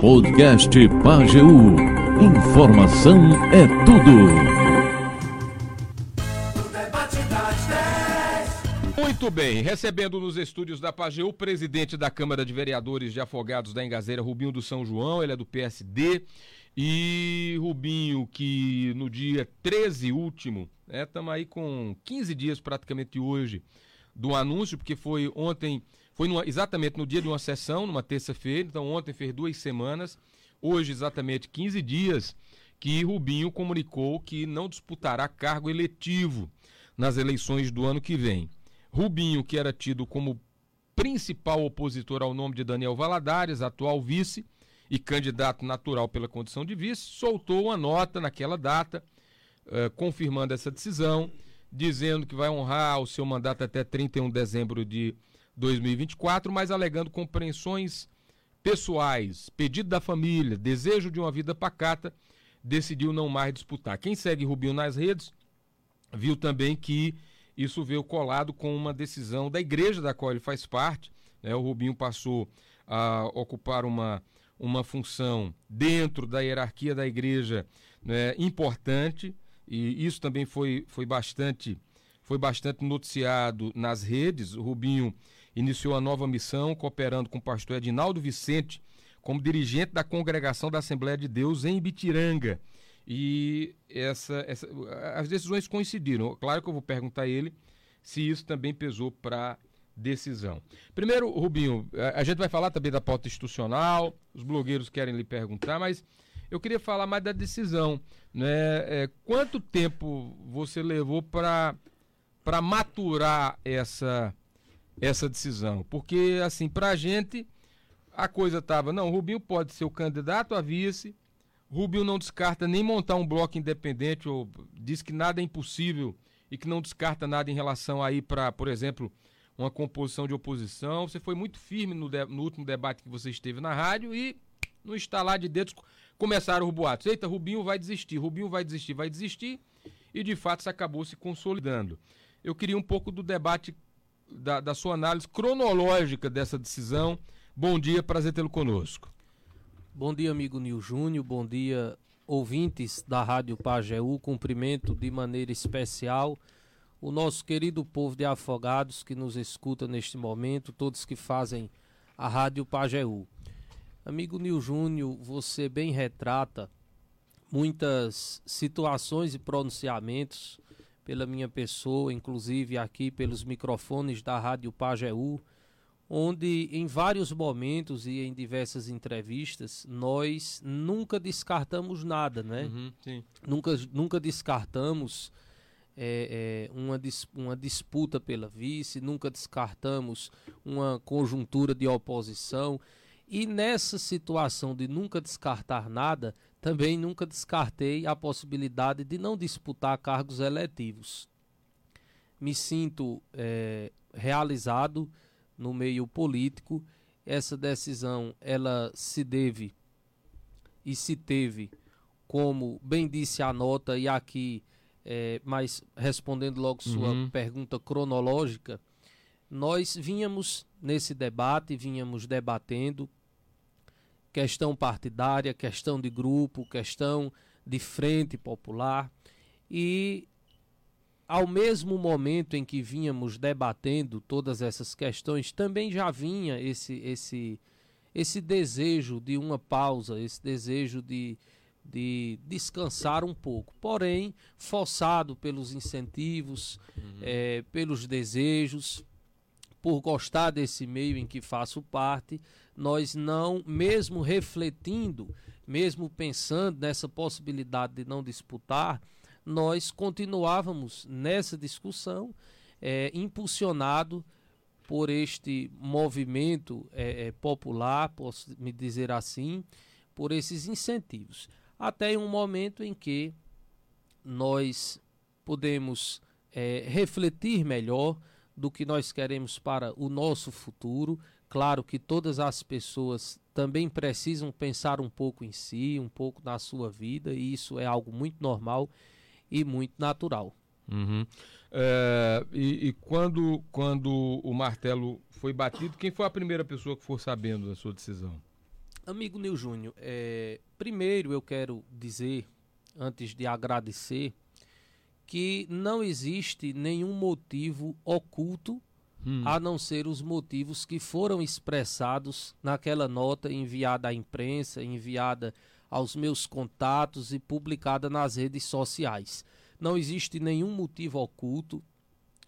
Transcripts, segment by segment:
Podcast Pageu. Informação é tudo. Muito bem, recebendo nos estúdios da Pageu o presidente da Câmara de Vereadores de Afogados da Engazeira, Rubinho do São João, ele é do PSD. E Rubinho, que no dia 13 último, estamos né, aí com 15 dias praticamente hoje do anúncio, porque foi ontem, foi numa, exatamente no dia de uma sessão, numa terça-feira, então ontem fez duas semanas, hoje exatamente 15 dias, que Rubinho comunicou que não disputará cargo eletivo nas eleições do ano que vem. Rubinho, que era tido como principal opositor ao nome de Daniel Valadares, atual vice, e candidato natural pela condição de vice, soltou uma nota naquela data, uh, confirmando essa decisão, dizendo que vai honrar o seu mandato até 31 de dezembro de 2024, mas alegando compreensões pessoais, pedido da família, desejo de uma vida pacata, decidiu não mais disputar. Quem segue Rubinho nas redes viu também que isso veio colado com uma decisão da igreja da qual ele faz parte. Né? O Rubinho passou a ocupar uma uma função dentro da hierarquia da igreja né, importante, e isso também foi, foi, bastante, foi bastante noticiado nas redes. O Rubinho iniciou a nova missão, cooperando com o pastor Edinaldo Vicente, como dirigente da congregação da Assembleia de Deus em Bitiranga. E essa, essa, as decisões coincidiram. Claro que eu vou perguntar a ele se isso também pesou para decisão. Primeiro, Rubinho, a gente vai falar também da pauta institucional, os blogueiros querem lhe perguntar, mas eu queria falar mais da decisão. Né? É, quanto tempo você levou para maturar essa, essa decisão? Porque, assim, para a gente, a coisa estava, não, Rubinho pode ser o candidato a vice, Rubinho não descarta nem montar um bloco independente, ou diz que nada é impossível e que não descarta nada em relação aí para, por exemplo, uma composição de oposição. Você foi muito firme no, de, no último debate que você esteve na rádio e no estalar de dedos começaram os boatos. Eita, Rubinho vai desistir, Rubinho vai desistir, vai desistir. E de fato isso acabou se consolidando. Eu queria um pouco do debate, da, da sua análise cronológica dessa decisão. Bom dia, prazer tê-lo conosco. Bom dia, amigo Nil Júnior. Bom dia, ouvintes da Rádio Pajeú. Cumprimento de maneira especial o nosso querido povo de Afogados que nos escuta neste momento, todos que fazem a Rádio Pajeú. Amigo Nil Júnior, você bem retrata muitas situações e pronunciamentos pela minha pessoa, inclusive aqui pelos microfones da Rádio Pajeú, onde em vários momentos e em diversas entrevistas nós nunca descartamos nada, né? Uhum, nunca, nunca descartamos é, é, uma, dis, uma disputa pela vice, nunca descartamos uma conjuntura de oposição. E nessa situação de nunca descartar nada, também nunca descartei a possibilidade de não disputar cargos eletivos. Me sinto é, realizado no meio político. Essa decisão ela se deve e se teve, como bem disse a nota, e aqui é, mas respondendo logo sua uhum. pergunta cronológica, nós vínhamos nesse debate, vínhamos debatendo questão partidária, questão de grupo, questão de frente popular e ao mesmo momento em que vínhamos debatendo todas essas questões, também já vinha esse esse esse desejo de uma pausa, esse desejo de de descansar um pouco, porém forçado pelos incentivos, uhum. é, pelos desejos, por gostar desse meio em que faço parte, nós não, mesmo refletindo, mesmo pensando nessa possibilidade de não disputar, nós continuávamos nessa discussão, é, impulsionado por este movimento é, é popular, posso me dizer assim, por esses incentivos. Até um momento em que nós podemos é, refletir melhor do que nós queremos para o nosso futuro. Claro que todas as pessoas também precisam pensar um pouco em si, um pouco na sua vida, e isso é algo muito normal e muito natural. Uhum. É, e, e, quando, quando o martelo foi batido, quem foi a primeira pessoa que foi sabendo da sua decisão? Amigo Nil Júnior, é, primeiro eu quero dizer, antes de agradecer, que não existe nenhum motivo oculto hum. a não ser os motivos que foram expressados naquela nota enviada à imprensa, enviada aos meus contatos e publicada nas redes sociais. Não existe nenhum motivo oculto.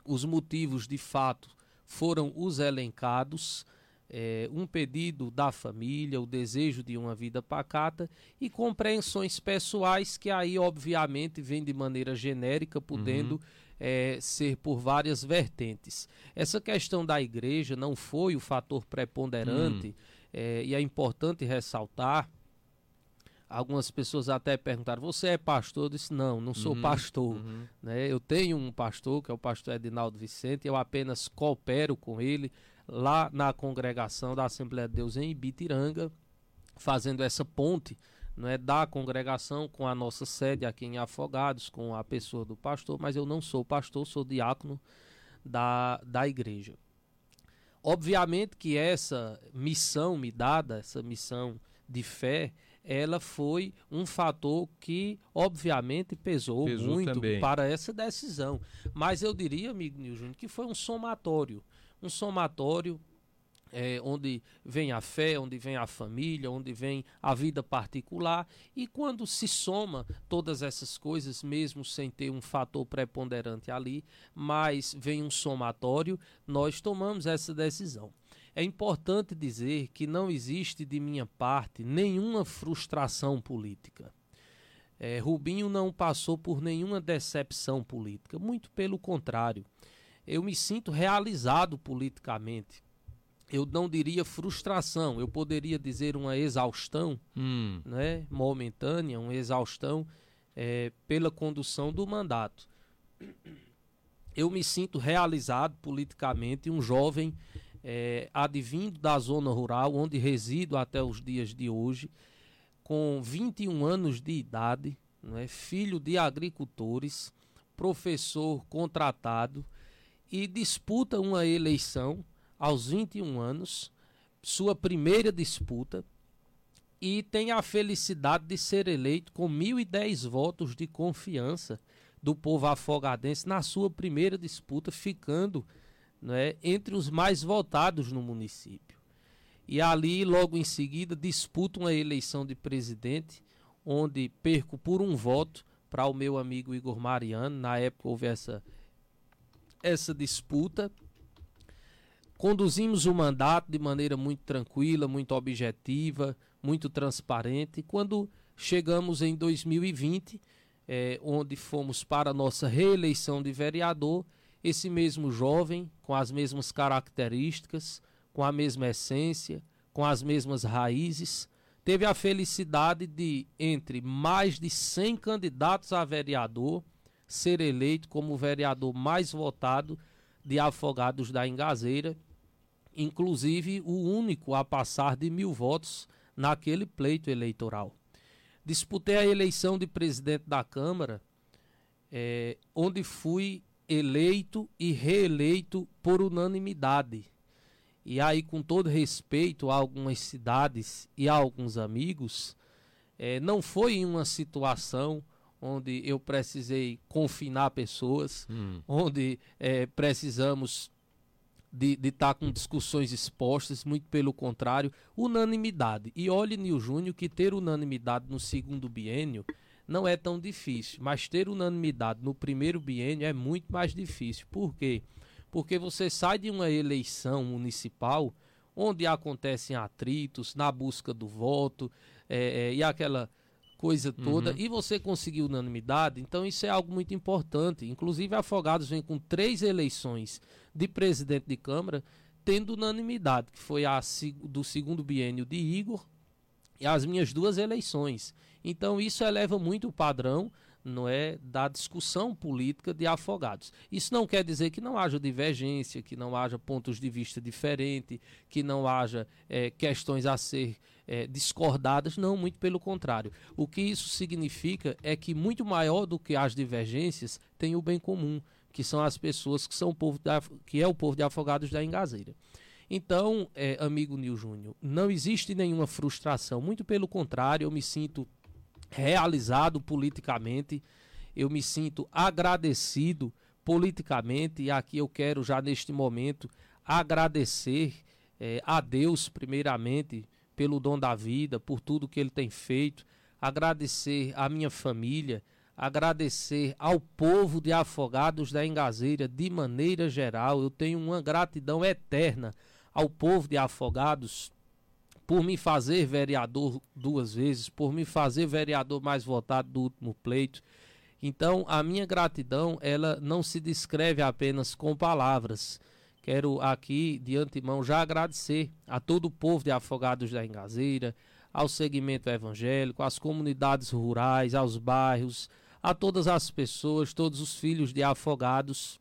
Os motivos, de fato, foram os elencados. É, um pedido da família, o desejo de uma vida pacata e compreensões pessoais que aí, obviamente, vem de maneira genérica, podendo uhum. é, ser por várias vertentes. Essa questão da igreja não foi o fator preponderante, uhum. é, e é importante ressaltar Algumas pessoas até perguntaram: Você é pastor? Eu disse: Não, não sou uhum, pastor. Uhum. Né? Eu tenho um pastor, que é o pastor Edinaldo Vicente, eu apenas coopero com ele lá na congregação da Assembleia de Deus em Ibitiranga, fazendo essa ponte não é, da congregação com a nossa sede aqui em Afogados, com a pessoa do pastor, mas eu não sou pastor, sou diácono da, da igreja. Obviamente que essa missão me dada, essa missão de fé, ela foi um fator que, obviamente, pesou, pesou muito também. para essa decisão. Mas eu diria, amigo Nil Júnior, que foi um somatório. Um somatório é, onde vem a fé, onde vem a família, onde vem a vida particular. E quando se soma todas essas coisas, mesmo sem ter um fator preponderante ali, mas vem um somatório, nós tomamos essa decisão. É importante dizer que não existe de minha parte nenhuma frustração política. É, Rubinho não passou por nenhuma decepção política, muito pelo contrário. Eu me sinto realizado politicamente. Eu não diria frustração, eu poderia dizer uma exaustão hum. né, momentânea, uma exaustão é, pela condução do mandato. Eu me sinto realizado politicamente, um jovem é, advindo da zona rural, onde resido até os dias de hoje, com 21 anos de idade, é, filho de agricultores, professor contratado e disputa uma eleição aos 21 anos, sua primeira disputa, e tem a felicidade de ser eleito com 1.010 votos de confiança do povo afogadense na sua primeira disputa, ficando né, entre os mais votados no município. E ali, logo em seguida, disputo uma eleição de presidente, onde perco por um voto para o meu amigo Igor Mariano. Na época houve essa, essa disputa. Conduzimos o mandato de maneira muito tranquila, muito objetiva, muito transparente. Quando chegamos em 2020, é, onde fomos para a nossa reeleição de vereador, esse mesmo jovem, com as mesmas características, com a mesma essência, com as mesmas raízes, teve a felicidade de, entre mais de 100 candidatos a vereador, ser eleito como vereador mais votado de Afogados da Engazeira, inclusive o único a passar de mil votos naquele pleito eleitoral. Disputei a eleição de presidente da Câmara, é, onde fui eleito e reeleito por unanimidade. E aí, com todo respeito a algumas cidades e a alguns amigos, é, não foi em uma situação onde eu precisei confinar pessoas, hum. onde é, precisamos de estar tá com discussões expostas, muito pelo contrário, unanimidade. E olhe, Nil Júnior, que ter unanimidade no segundo biênio não é tão difícil, mas ter unanimidade no primeiro biênio é muito mais difícil. Por quê? Porque você sai de uma eleição municipal onde acontecem atritos na busca do voto é, é, e aquela coisa toda, uhum. e você conseguiu unanimidade, então isso é algo muito importante. Inclusive, Afogados vem com três eleições de presidente de Câmara tendo unanimidade, que foi a do segundo biênio de Igor e as minhas duas eleições. Então isso eleva muito o padrão não é da discussão política de afogados. Isso não quer dizer que não haja divergência, que não haja pontos de vista diferentes, que não haja é, questões a ser é, discordadas, não, muito pelo contrário. O que isso significa é que muito maior do que as divergências tem o bem comum, que são as pessoas que são o povo da, que é o povo de afogados da Engazeira. Então, é, amigo Nil Júnior, não existe nenhuma frustração, muito pelo contrário, eu me sinto realizado politicamente, eu me sinto agradecido politicamente, e aqui eu quero já neste momento agradecer é, a Deus, primeiramente, pelo dom da vida, por tudo que Ele tem feito, agradecer à minha família, agradecer ao povo de Afogados da Engazeira de maneira geral. Eu tenho uma gratidão eterna ao povo de Afogados por me fazer vereador duas vezes, por me fazer vereador mais votado do último pleito. Então, a minha gratidão, ela não se descreve apenas com palavras. Quero aqui, de antemão, já agradecer a todo o povo de Afogados da Engazeira, ao segmento evangélico, às comunidades rurais, aos bairros, a todas as pessoas, todos os filhos de afogados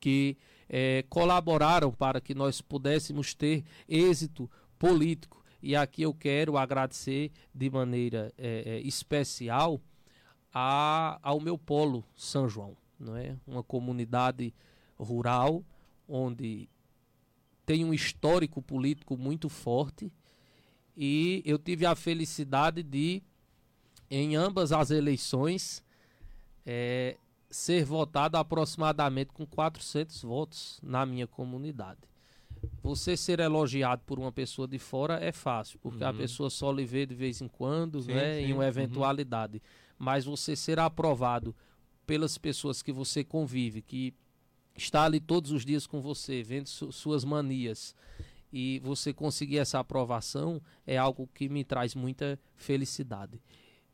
que é, colaboraram para que nós pudéssemos ter êxito político. E aqui eu quero agradecer de maneira é, é, especial a, ao meu polo São João, não é? Uma comunidade rural onde tem um histórico político muito forte e eu tive a felicidade de, em ambas as eleições, é, ser votado aproximadamente com 400 votos na minha comunidade. Você ser elogiado por uma pessoa de fora é fácil, porque uhum. a pessoa só lhe vê de vez em quando, sim, né, sim. em uma uhum. eventualidade. Uhum. Mas você ser aprovado pelas pessoas que você convive, que está ali todos os dias com você, vendo su suas manias, e você conseguir essa aprovação é algo que me traz muita felicidade.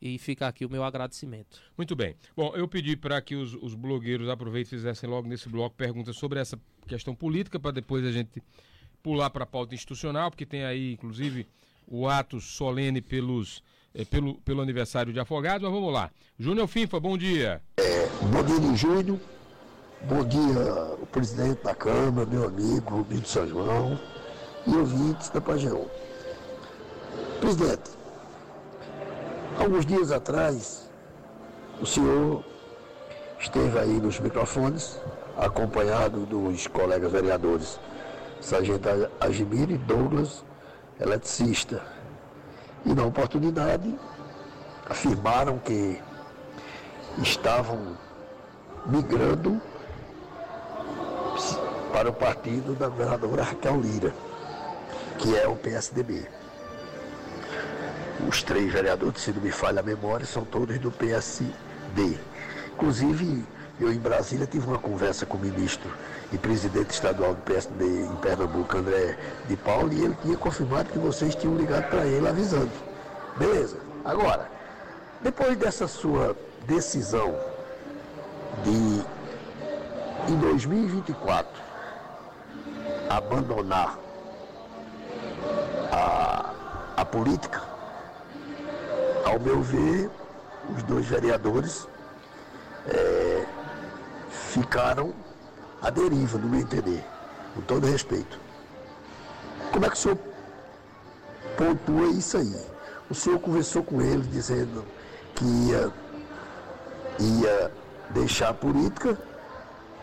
E fica aqui o meu agradecimento. Muito bem. Bom, eu pedi para que os, os blogueiros aproveitem e fizessem logo nesse bloco perguntas sobre essa questão política, para depois a gente pular para a pauta institucional, porque tem aí, inclusive, o ato solene pelos, é, pelo, pelo aniversário de Afogados. Mas vamos lá. Júnior Finfa, bom dia. É, bom dia, Júnior. Bom dia, o presidente da Câmara, meu amigo Rubinho de São João e ouvintes da Pajeão. Presidente, Alguns dias atrás, o senhor esteve aí nos microfones, acompanhado dos colegas vereadores Sargento Agimir e Douglas, eletricista. E na oportunidade afirmaram que estavam migrando para o partido da governadora Raquel Lira, que é o PSDB. Os três vereadores, se não me falha a memória, são todos do PSD. Inclusive, eu em Brasília tive uma conversa com o ministro e presidente estadual do PSD em Pernambuco, André de Paulo, e ele tinha confirmado que vocês tinham ligado para ele avisando. Beleza. Agora, depois dessa sua decisão de, em 2024, abandonar a, a política, ao meu ver, os dois vereadores é, ficaram à deriva, no meu entender, com todo respeito. Como é que o senhor pontua isso aí? O senhor conversou com ele dizendo que ia, ia deixar a política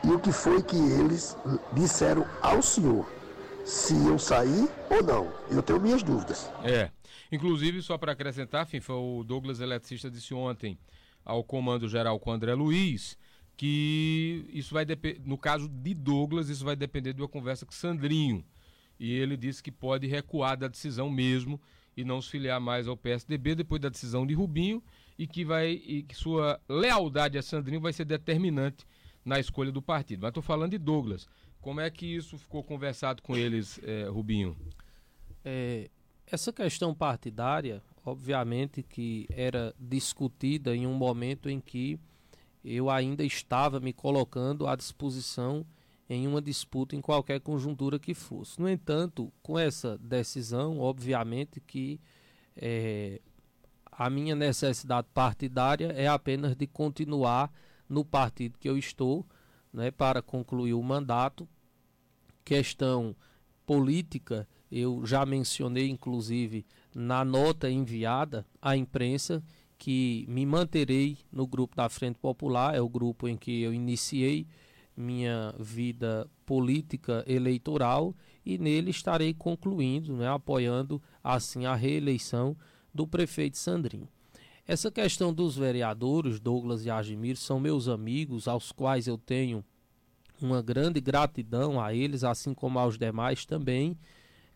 e o que foi que eles disseram ao senhor? Se iam sair ou não? Eu tenho minhas dúvidas. É. Inclusive, só para acrescentar, FIFA, o Douglas Eletricista disse ontem ao Comando Geral com André Luiz que isso vai depender, no caso de Douglas, isso vai depender de uma conversa com Sandrinho. E ele disse que pode recuar da decisão mesmo e não se filiar mais ao PSDB depois da decisão de Rubinho e que vai e que sua lealdade a Sandrinho vai ser determinante na escolha do partido. Mas estou falando de Douglas. Como é que isso ficou conversado com eles, eh, Rubinho? É, essa questão partidária, obviamente que era discutida em um momento em que eu ainda estava me colocando à disposição em uma disputa em qualquer conjuntura que fosse. No entanto, com essa decisão, obviamente que é, a minha necessidade partidária é apenas de continuar no partido que eu estou, né, para concluir o mandato. Questão política eu já mencionei, inclusive, na nota enviada à imprensa, que me manterei no grupo da Frente Popular, é o grupo em que eu iniciei minha vida política eleitoral e nele estarei concluindo, né, apoiando assim a reeleição do prefeito Sandrinho. Essa questão dos vereadores, Douglas e Agimir, são meus amigos, aos quais eu tenho uma grande gratidão a eles, assim como aos demais também,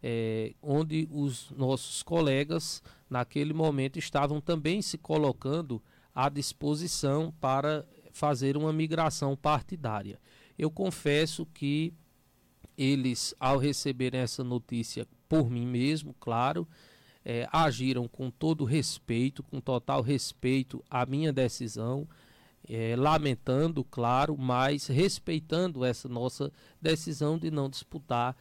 é, onde os nossos colegas, naquele momento, estavam também se colocando à disposição para fazer uma migração partidária. Eu confesso que eles, ao receberem essa notícia por mim mesmo, claro, é, agiram com todo respeito, com total respeito à minha decisão, é, lamentando, claro, mas respeitando essa nossa decisão de não disputar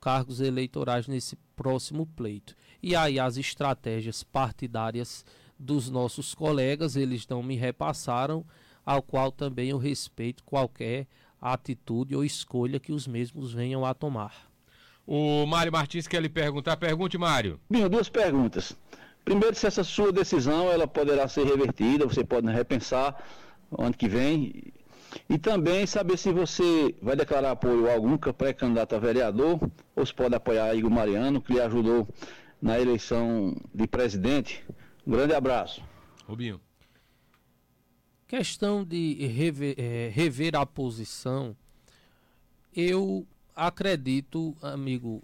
cargos eleitorais nesse próximo pleito. E aí as estratégias partidárias dos nossos colegas, eles não me repassaram, ao qual também eu respeito qualquer atitude ou escolha que os mesmos venham a tomar. O Mário Martins quer lhe perguntar. Pergunte, Mário. Binho, duas perguntas. Primeiro, se essa sua decisão ela poderá ser revertida, você pode repensar ano que vem. E também saber se você vai declarar apoio a algum pré-candidato a vereador ou se pode apoiar Igor Mariano, que lhe ajudou na eleição de presidente. Um grande abraço. Rubinho. Questão de rever, é, rever a posição, eu acredito, amigo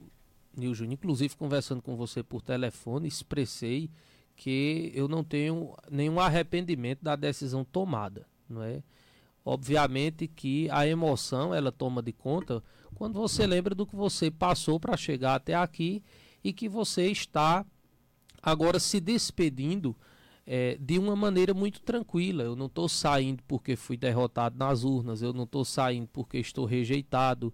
Nil Júnior, inclusive conversando com você por telefone, expressei que eu não tenho nenhum arrependimento da decisão tomada, não é? Obviamente que a emoção ela toma de conta quando você lembra do que você passou para chegar até aqui e que você está agora se despedindo é, de uma maneira muito tranquila. Eu não estou saindo porque fui derrotado nas urnas, eu não estou saindo porque estou rejeitado,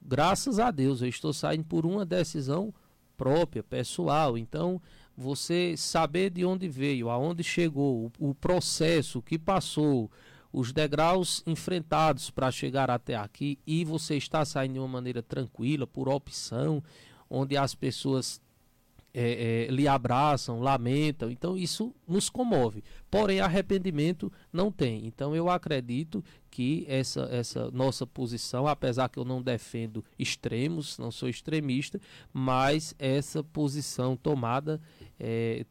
graças a Deus, eu estou saindo por uma decisão própria, pessoal. Então, você saber de onde veio, aonde chegou, o, o processo que passou, os degraus enfrentados para chegar até aqui e você está saindo de uma maneira tranquila, por opção, onde as pessoas é, é, lhe abraçam, lamentam. Então isso nos comove. Porém, arrependimento não tem. Então eu acredito que essa, essa nossa posição, apesar que eu não defendo extremos, não sou extremista, mas essa posição tomada é,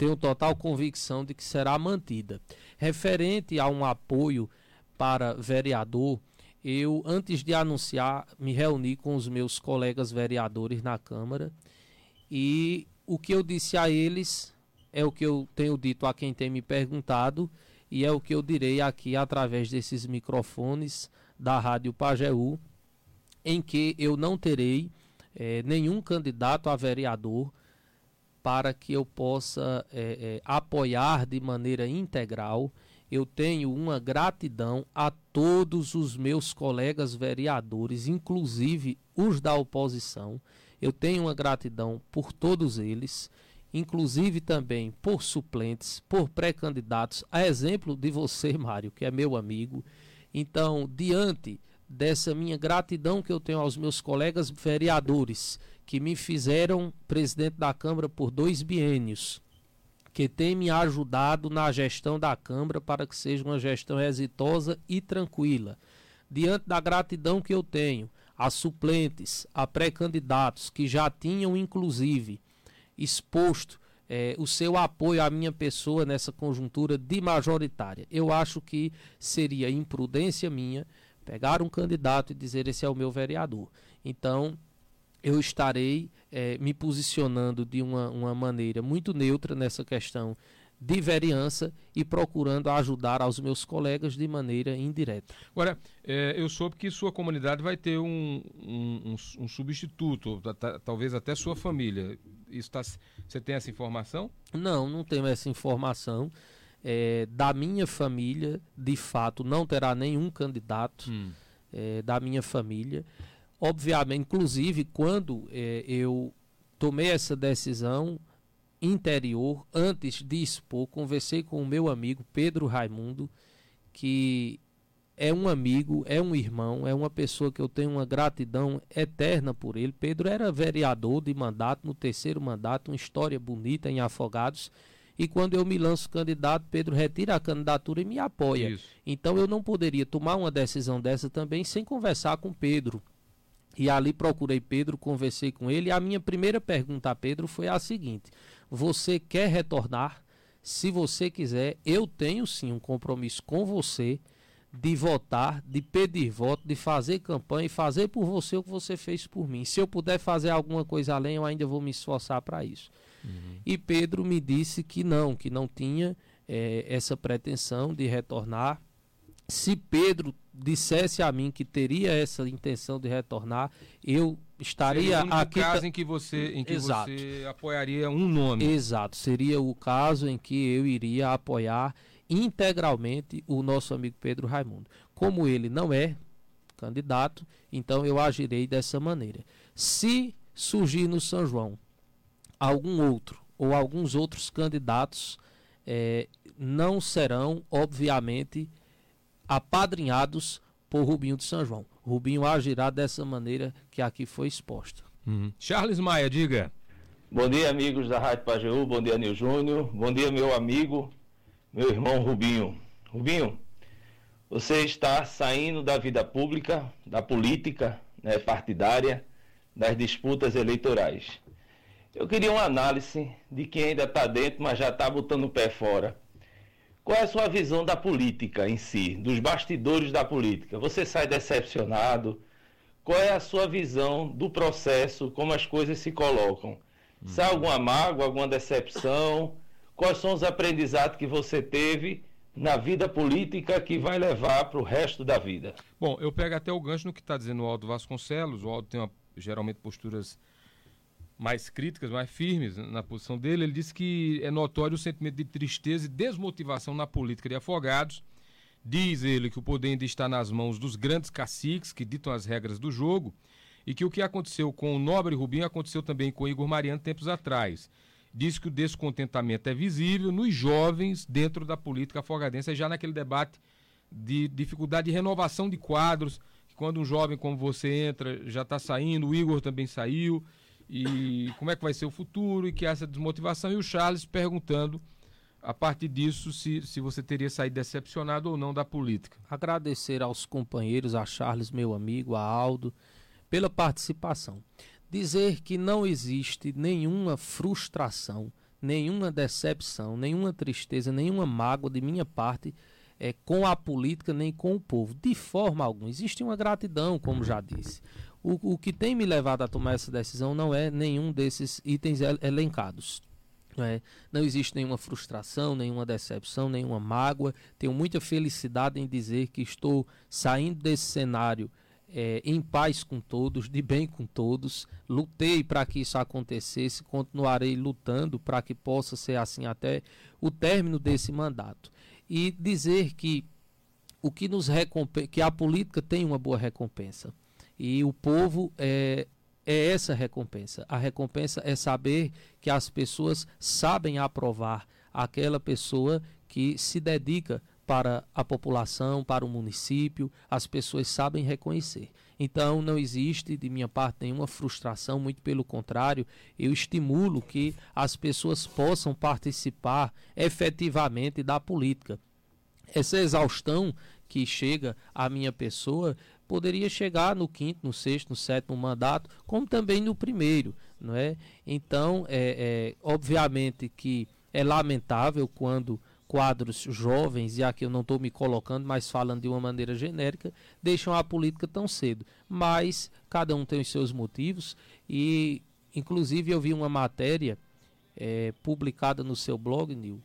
tenho total convicção de que será mantida. Referente a um apoio para vereador, eu, antes de anunciar, me reuni com os meus colegas vereadores na Câmara e o que eu disse a eles é o que eu tenho dito a quem tem me perguntado e é o que eu direi aqui através desses microfones da Rádio Pajeú, em que eu não terei é, nenhum candidato a vereador para que eu possa é, é, apoiar de maneira integral. Eu tenho uma gratidão a todos os meus colegas vereadores, inclusive os da oposição. Eu tenho uma gratidão por todos eles, inclusive também por suplentes, por pré-candidatos, a exemplo de você, Mário, que é meu amigo. Então, diante dessa minha gratidão que eu tenho aos meus colegas vereadores que me fizeram presidente da Câmara por dois biênios, que tem me ajudado na gestão da Câmara para que seja uma gestão exitosa e tranquila. Diante da gratidão que eu tenho a suplentes, a pré-candidatos que já tinham, inclusive, exposto é, o seu apoio à minha pessoa nessa conjuntura de majoritária. Eu acho que seria imprudência minha pegar um candidato e dizer esse é o meu vereador. Então, eu estarei é, me posicionando de uma, uma maneira muito neutra nessa questão de vereança e procurando ajudar aos meus colegas de maneira indireta. Agora, é, eu soube que sua comunidade vai ter um, um, um, um substituto, talvez até sua família. Isso tá, você tem essa informação? Não, não tenho essa informação. É, da minha família, de fato, não terá nenhum candidato hum. é, da minha família. Obviamente, inclusive, quando é, eu tomei essa decisão, interior, antes de expor, conversei com o meu amigo Pedro Raimundo, que é um amigo, é um irmão, é uma pessoa que eu tenho uma gratidão eterna por ele. Pedro era vereador de mandato, no terceiro mandato, uma história bonita em Afogados. E quando eu me lanço candidato, Pedro retira a candidatura e me apoia. Isso. Então eu não poderia tomar uma decisão dessa também sem conversar com Pedro. E ali procurei Pedro, conversei com ele. A minha primeira pergunta a Pedro foi a seguinte: Você quer retornar? Se você quiser, eu tenho sim um compromisso com você de votar, de pedir voto, de fazer campanha e fazer por você o que você fez por mim. Se eu puder fazer alguma coisa além, eu ainda vou me esforçar para isso. Uhum. E Pedro me disse que não, que não tinha é, essa pretensão de retornar. Se Pedro dissesse a mim que teria essa intenção de retornar, eu estaria seria o aqui. caso em que você em que Exato. você apoiaria um nome. Exato, seria o caso em que eu iria apoiar integralmente o nosso amigo Pedro Raimundo. Como ele não é candidato, então eu agirei dessa maneira. Se surgir no São João algum outro ou alguns outros candidatos, é, não serão, obviamente, apadrinhados por Rubinho de São João. Rubinho agirá dessa maneira que aqui foi exposta. Uhum. Charles Maia, diga. Bom dia, amigos da Rádio Pajeú. Bom dia, Nil Júnior. Bom dia, meu amigo meu irmão Rubinho. Rubinho, você está saindo da vida pública, da política né, partidária, das disputas eleitorais. Eu queria uma análise de quem ainda está dentro, mas já está botando o pé fora. Qual é a sua visão da política em si, dos bastidores da política? Você sai decepcionado? Qual é a sua visão do processo, como as coisas se colocam? Sai alguma mágoa, alguma decepção? quais são os aprendizados que você teve na vida política que vai levar para o resto da vida. Bom, eu pego até o gancho no que está dizendo o Aldo Vasconcelos. O Aldo tem uma, geralmente posturas mais críticas, mais firmes na posição dele. Ele disse que é notório o sentimento de tristeza e desmotivação na política de afogados. Diz ele que o poder ainda está nas mãos dos grandes caciques que ditam as regras do jogo e que o que aconteceu com o nobre Rubinho aconteceu também com Igor Mariano tempos atrás diz que o descontentamento é visível nos jovens dentro da política afogadense, já naquele debate de dificuldade de renovação de quadros, quando um jovem como você entra, já está saindo, o Igor também saiu, e como é que vai ser o futuro, e que essa desmotivação, e o Charles perguntando, a partir disso, se, se você teria saído decepcionado ou não da política. Agradecer aos companheiros, a Charles, meu amigo, a Aldo, pela participação dizer que não existe nenhuma frustração, nenhuma decepção, nenhuma tristeza, nenhuma mágoa de minha parte é, com a política nem com o povo. De forma alguma. Existe uma gratidão, como já disse. O, o que tem me levado a tomar essa decisão não é nenhum desses itens elencados. Não, é, não existe nenhuma frustração, nenhuma decepção, nenhuma mágoa. Tenho muita felicidade em dizer que estou saindo desse cenário é, em paz com todos, de bem com todos. Lutei para que isso acontecesse, continuarei lutando para que possa ser assim até o término desse mandato. E dizer que o que nos que a política tem uma boa recompensa. E o povo é, é essa recompensa. A recompensa é saber que as pessoas sabem aprovar aquela pessoa que se dedica para a população, para o município, as pessoas sabem reconhecer. Então não existe de minha parte nenhuma frustração, muito pelo contrário, eu estimulo que as pessoas possam participar efetivamente da política. Essa exaustão que chega à minha pessoa poderia chegar no quinto, no sexto, no sétimo mandato, como também no primeiro, não é? Então, é, é obviamente que é lamentável quando quadros jovens, e aqui eu não estou me colocando, mas falando de uma maneira genérica, deixam a política tão cedo. Mas cada um tem os seus motivos e, inclusive, eu vi uma matéria é, publicada no seu blog, Nil,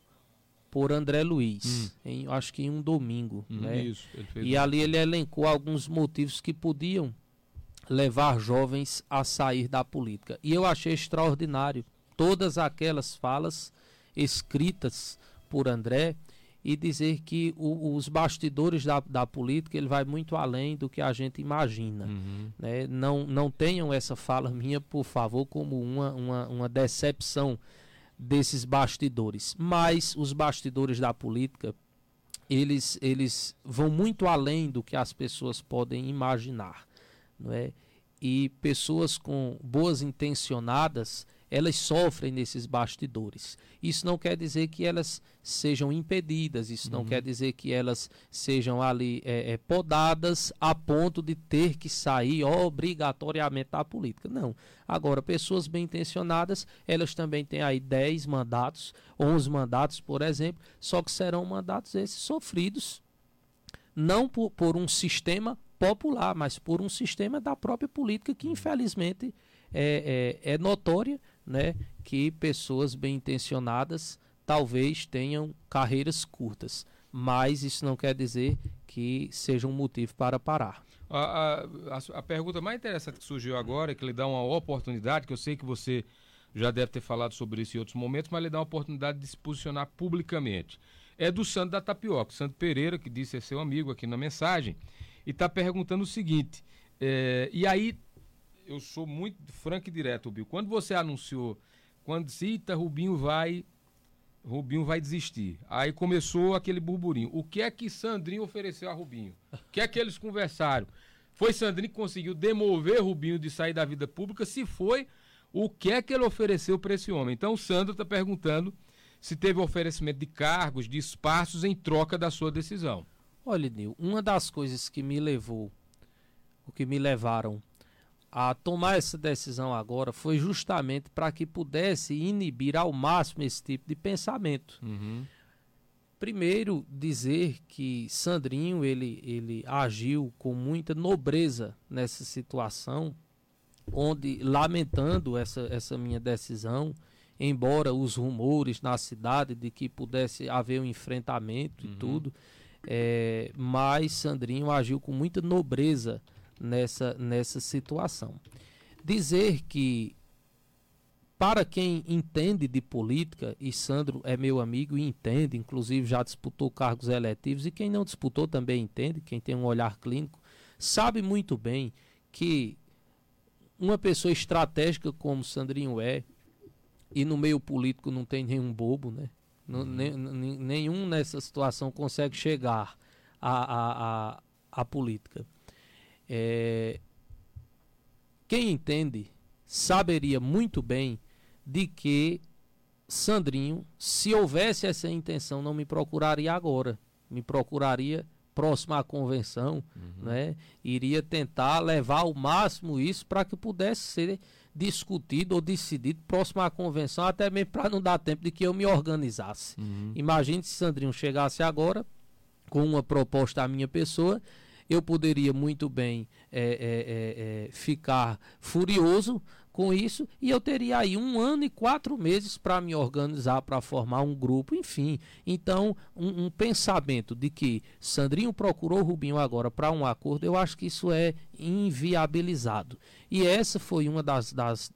por André Luiz, hum. em, acho que em um domingo. Hum, né? Isso, e ali ele elencou alguns motivos que podiam levar jovens a sair da política. E eu achei extraordinário todas aquelas falas escritas por André e dizer que o, os bastidores da, da política ele vai muito além do que a gente imagina. Uhum. Né? Não, não tenham essa fala minha, por favor, como uma, uma, uma decepção desses bastidores. Mas os bastidores da política eles, eles vão muito além do que as pessoas podem imaginar. Não é? E pessoas com boas intencionadas elas sofrem nesses bastidores. Isso não quer dizer que elas sejam impedidas, isso uhum. não quer dizer que elas sejam ali é, é, podadas a ponto de ter que sair obrigatoriamente da política. Não. Agora, pessoas bem intencionadas, elas também têm aí 10 mandatos, 11 mandatos, por exemplo, só que serão mandatos esses sofridos não por, por um sistema popular, mas por um sistema da própria política que, infelizmente, é, é, é notória né, que pessoas bem intencionadas talvez tenham carreiras curtas, mas isso não quer dizer que seja um motivo para parar. A, a, a, pergunta mais interessante que surgiu agora, que lhe dá uma oportunidade, que eu sei que você já deve ter falado sobre isso em outros momentos, mas lhe dá uma oportunidade de se posicionar publicamente. É do Santo da Tapioca, Santo Pereira, que disse ser seu amigo aqui na mensagem, e está perguntando o seguinte: é, e aí, eu sou muito franco e direto, Rubinho. Quando você anunciou, quando cita Rubinho vai. Rubinho vai desistir. Aí começou aquele burburinho. O que é que Sandrinho ofereceu a Rubinho? O que é que eles conversaram? Foi Sandrinho que conseguiu demover Rubinho de sair da vida pública? Se foi, o que é que ele ofereceu para esse homem? Então o Sandro está perguntando se teve oferecimento de cargos, de espaços em troca da sua decisão. Olha, Nil, uma das coisas que me levou, o que me levaram a tomar essa decisão agora foi justamente para que pudesse inibir ao máximo esse tipo de pensamento. Uhum. Primeiro, dizer que Sandrinho ele, ele agiu com muita nobreza nessa situação, onde, lamentando essa, essa minha decisão, embora os rumores na cidade de que pudesse haver um enfrentamento uhum. e tudo, é, mas Sandrinho agiu com muita nobreza nessa, nessa situação. Dizer que, para quem entende de política, e Sandro é meu amigo e entende, inclusive já disputou cargos eletivos, e quem não disputou também entende, quem tem um olhar clínico, sabe muito bem que uma pessoa estratégica como Sandrinho é, e no meio político não tem nenhum bobo, né? Uhum. nenhum nessa situação consegue chegar à, à, à, à política. É, quem entende saberia muito bem de que Sandrinho, se houvesse essa intenção, não me procuraria agora, me procuraria próximo à convenção, uhum. né? Iria tentar levar ao máximo isso para que pudesse ser discutido ou decidido próximo à convenção, até mesmo para não dar tempo de que eu me organizasse. Uhum. Imagine se Sandrinho chegasse agora com uma proposta à minha pessoa, eu poderia muito bem é, é, é, é ficar furioso com isso e eu teria aí um ano e quatro meses para me organizar, para formar um grupo, enfim. Então, um, um, pensamento de que Sandrinho procurou Rubinho agora para um acordo, eu acho que isso é inviabilizado. E essa foi uma das, das,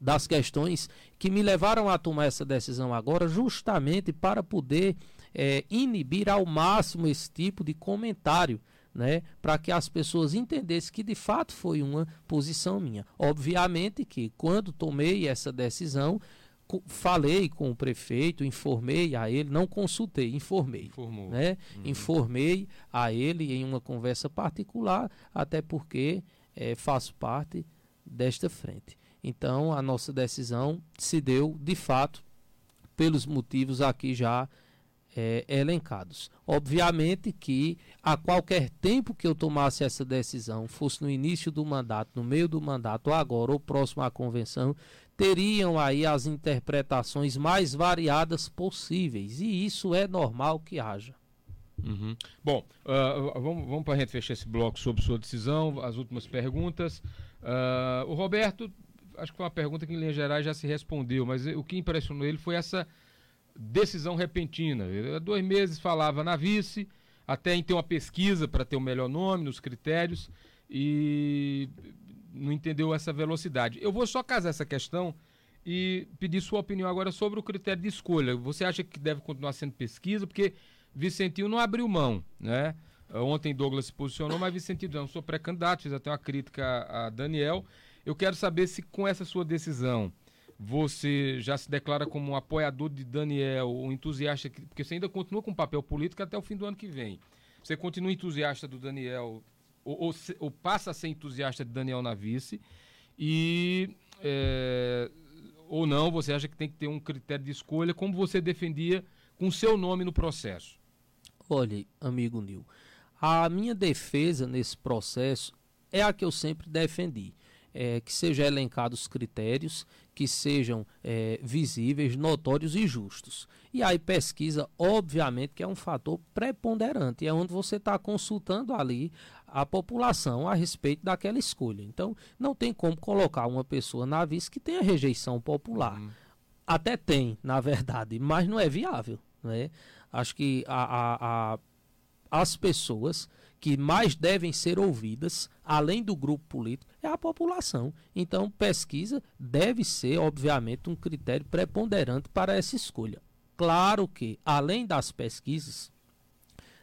das questões que me levaram a tomar essa decisão agora, justamente para poder é, inibir ao máximo esse tipo de comentário né, para que as pessoas entendessem que de fato foi uma posição minha. Obviamente que quando tomei essa decisão, falei com o prefeito, informei a ele, não consultei, informei. Informou. Né? Uhum. Informei a ele em uma conversa particular, até porque é, faço parte desta frente. Então, a nossa decisão se deu, de fato, pelos motivos aqui já é, elencados. Obviamente que a qualquer tempo que eu tomasse essa decisão, fosse no início do mandato, no meio do mandato, agora, ou próximo à convenção, teriam aí as interpretações mais variadas possíveis. E isso é normal que haja. Uhum. Bom, uh, vamos, vamos para a gente fechar esse bloco sobre sua decisão, as últimas perguntas. Uh, o Roberto, acho que foi uma pergunta que em linhas gerais já se respondeu, mas o que impressionou ele foi essa decisão repentina. Há dois meses falava na vice, até em ter uma pesquisa para ter o melhor nome, nos critérios, e não entendeu essa velocidade. Eu vou só casar essa questão e pedir sua opinião agora sobre o critério de escolha. Você acha que deve continuar sendo pesquisa? Porque Vicentinho não abriu mão, né? Ontem Douglas se posicionou, mas Vicentinho não sou pré-candidato, fiz até uma crítica a Daniel. Eu quero saber se com essa sua decisão você já se declara como um apoiador de Daniel, um entusiasta, porque você ainda continua com papel político até o fim do ano que vem. Você continua entusiasta do Daniel, ou, ou, ou passa a ser entusiasta de Daniel na vice, e é, ou não você acha que tem que ter um critério de escolha, como você defendia com seu nome no processo? Olhe, amigo Nil, a minha defesa nesse processo é a que eu sempre defendi. É, que sejam elencados os critérios, que sejam é, visíveis, notórios e justos. E aí pesquisa, obviamente, que é um fator preponderante, é onde você está consultando ali a população a respeito daquela escolha. Então, não tem como colocar uma pessoa na vice que tenha rejeição popular. Uhum. Até tem, na verdade, mas não é viável. Né? Acho que a, a, a, as pessoas que mais devem ser ouvidas, além do grupo político, é a população. Então, pesquisa deve ser, obviamente, um critério preponderante para essa escolha. Claro que, além das pesquisas,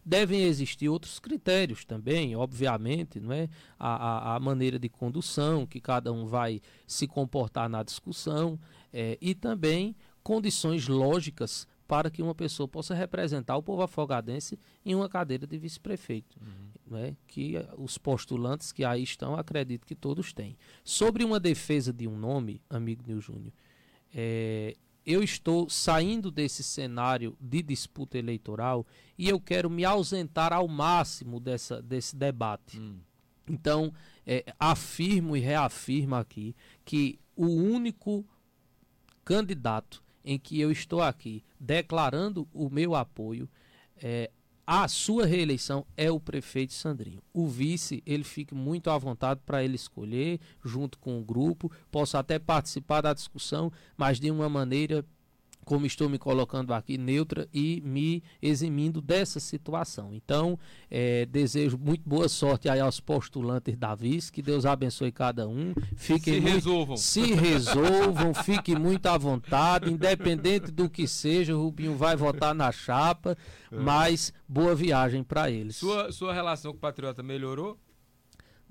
devem existir outros critérios também, obviamente, não é? A, a, a, maneira de condução, que cada um vai se comportar na discussão, é, e também condições lógicas para que uma pessoa possa representar o povo afogadense em uma cadeira de vice-prefeito. Uhum. Né? Que os postulantes que aí estão, acredito que todos têm. Sobre uma defesa de um nome, amigo Nil Júnior, é, eu estou saindo desse cenário de disputa eleitoral e eu quero me ausentar ao máximo dessa, desse debate. Hum. Então, é, afirmo e reafirmo aqui que o único candidato em que eu estou aqui declarando o meu apoio é, à sua reeleição é o prefeito Sandrinho. O vice, ele fica muito à vontade para ele escolher, junto com o grupo. Posso até participar da discussão, mas de uma maneira como estou me colocando aqui neutra e me eximindo dessa situação. Então, é, desejo muito boa sorte aí aos postulantes da vice, que Deus abençoe cada um. Fiquem se muito, resolvam. Se resolvam, fiquem muito à vontade, independente do que seja, o Rubinho vai votar na chapa, é. mas boa viagem para eles. Sua, sua relação com o Patriota melhorou?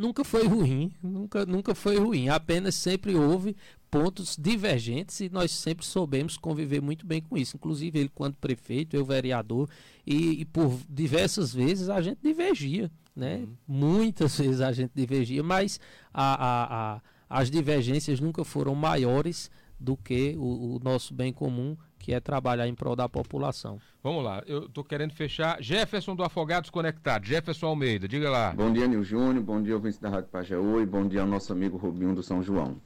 nunca foi ruim, nunca, nunca foi ruim. Apenas sempre houve pontos divergentes e nós sempre soubemos conviver muito bem com isso. Inclusive ele quando prefeito, eu vereador e, e por diversas vezes a gente divergia, né? Uhum. Muitas vezes a gente divergia, mas a, a, a, as divergências nunca foram maiores do que o, o nosso bem comum que é trabalhar em prol da população. Vamos lá, eu estou querendo fechar. Jefferson do Afogados Conectado, Jefferson Almeida, diga lá. Bom dia, Nil Júnior, bom dia, ouvintes da Rádio Pajeú e bom dia ao nosso amigo Rubinho do São João.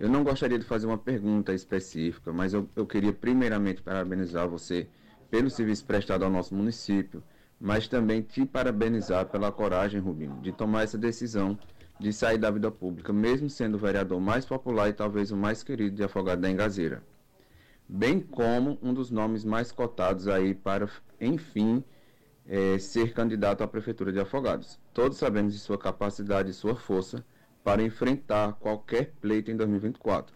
Eu não gostaria de fazer uma pergunta específica, mas eu, eu queria primeiramente parabenizar você pelo serviço prestado ao nosso município, mas também te parabenizar pela coragem, Rubinho, de tomar essa decisão de sair da vida pública, mesmo sendo o vereador mais popular e talvez o mais querido de Afogado da Engazeira bem como um dos nomes mais cotados aí para, enfim, é, ser candidato à Prefeitura de Afogados. Todos sabemos de sua capacidade e sua força para enfrentar qualquer pleito em 2024.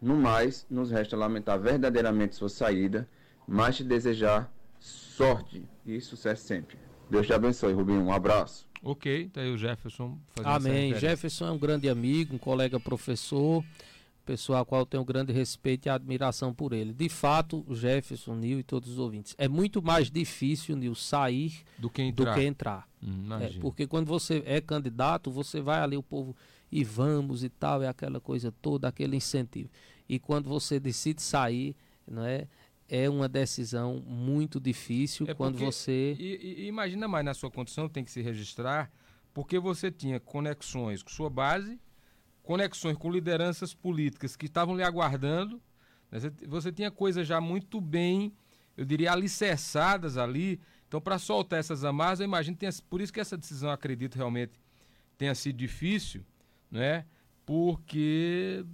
No mais, nos resta lamentar verdadeiramente sua saída, mas te desejar sorte e sucesso sempre. Deus te abençoe, Rubinho. Um abraço. Ok, tá aí o Jefferson fazendo Amém. Jefferson é um grande amigo, um colega professor pessoa a qual eu tenho grande respeito e admiração por ele. De fato, Jefferson, Nil e todos os ouvintes, é muito mais difícil, Nil, sair do que entrar. Do que entrar. Hum, é, porque quando você é candidato, você vai ali, o povo, e vamos e tal, é aquela coisa toda, aquele incentivo. E quando você decide sair, não é? É uma decisão muito difícil é quando você. E, e, imagina mais na sua condição, tem que se registrar, porque você tinha conexões com sua base conexões com lideranças políticas que estavam lhe aguardando. Né? Você tinha coisas já muito bem, eu diria, alicerçadas ali. Então, para soltar essas amarras, eu imagino, tenha, por isso que essa decisão, acredito, realmente tenha sido difícil, né? porque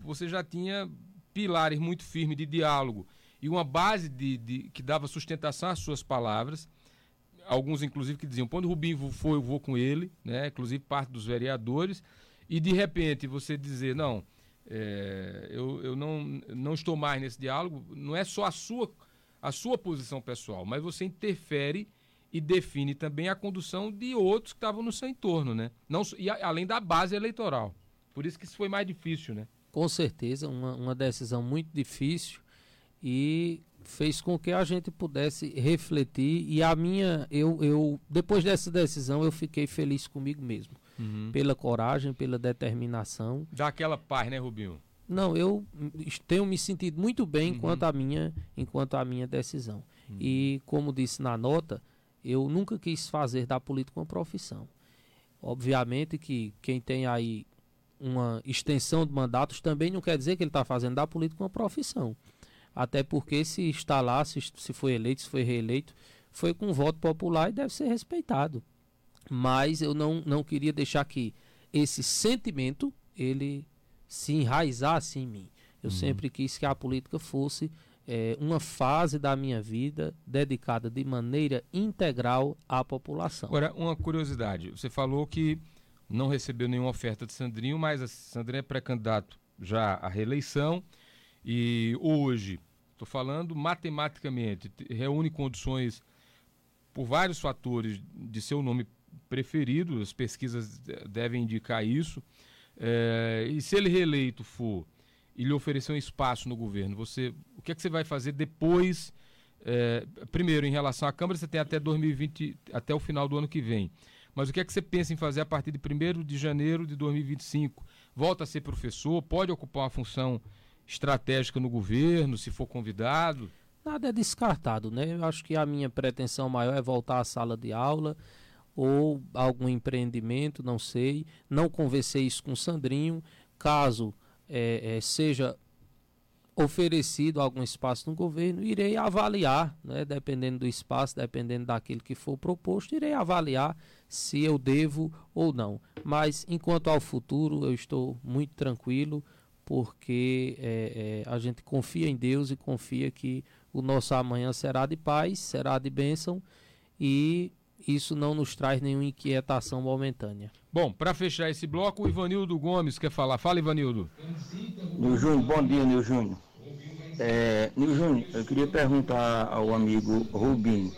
você já tinha pilares muito firmes de diálogo e uma base de, de, que dava sustentação às suas palavras. Alguns, inclusive, que diziam: quando o Rubinho foi, eu vou com ele, né? inclusive parte dos vereadores e de repente você dizer, não, é, eu, eu não, não estou mais nesse diálogo, não é só a sua, a sua posição pessoal, mas você interfere e define também a condução de outros que estavam no seu entorno, né? Não, e a, além da base eleitoral. Por isso que isso foi mais difícil, né? Com certeza, uma, uma decisão muito difícil e fez com que a gente pudesse refletir e a minha eu, eu depois dessa decisão eu fiquei feliz comigo mesmo uhum. pela coragem, pela determinação. Dá aquela paz, né, Rubinho? Não, eu tenho me sentido muito bem uhum. enquanto a minha, enquanto a minha decisão. Uhum. E como disse na nota, eu nunca quis fazer da política uma profissão. Obviamente que quem tem aí uma extensão de mandatos também não quer dizer que ele está fazendo da política uma profissão. Até porque se está lá, se, se foi eleito, se foi reeleito, foi com voto popular e deve ser respeitado. Mas eu não, não queria deixar que esse sentimento ele se enraizasse em mim. Eu uhum. sempre quis que a política fosse é, uma fase da minha vida dedicada de maneira integral à população. Agora, uma curiosidade: você falou que não recebeu nenhuma oferta de Sandrinho, mas a Sandrinho é pré-candidato já à reeleição e hoje, estou falando matematicamente, reúne condições por vários fatores de seu nome preferido, as pesquisas devem indicar isso. É, e se ele reeleito for e lhe oferecer um espaço no governo, você, o que é que você vai fazer depois? É, primeiro, em relação à Câmara, você tem até 2020, até o final do ano que vem. Mas o que é que você pensa em fazer a partir de 1 de janeiro de 2025? Volta a ser professor? Pode ocupar uma função estratégica no governo, se for convidado? Nada é descartado, né? Eu acho que a minha pretensão maior é voltar à sala de aula ou algum empreendimento, não sei. Não conversei isso com o Sandrinho. Caso é, é, seja oferecido algum espaço no governo, irei avaliar, né, dependendo do espaço, dependendo daquilo que for proposto, irei avaliar se eu devo ou não. Mas enquanto ao futuro, eu estou muito tranquilo, porque é, é, a gente confia em Deus e confia que o nosso amanhã será de paz, será de bênção e isso não nos traz nenhuma inquietação momentânea. Bom, para fechar esse bloco, o Ivanildo Gomes quer falar. Fala, Ivanildo. Nil Júnior, bom dia, Nil Júnior. É, Nil Júnior, eu queria perguntar ao amigo Rubinho.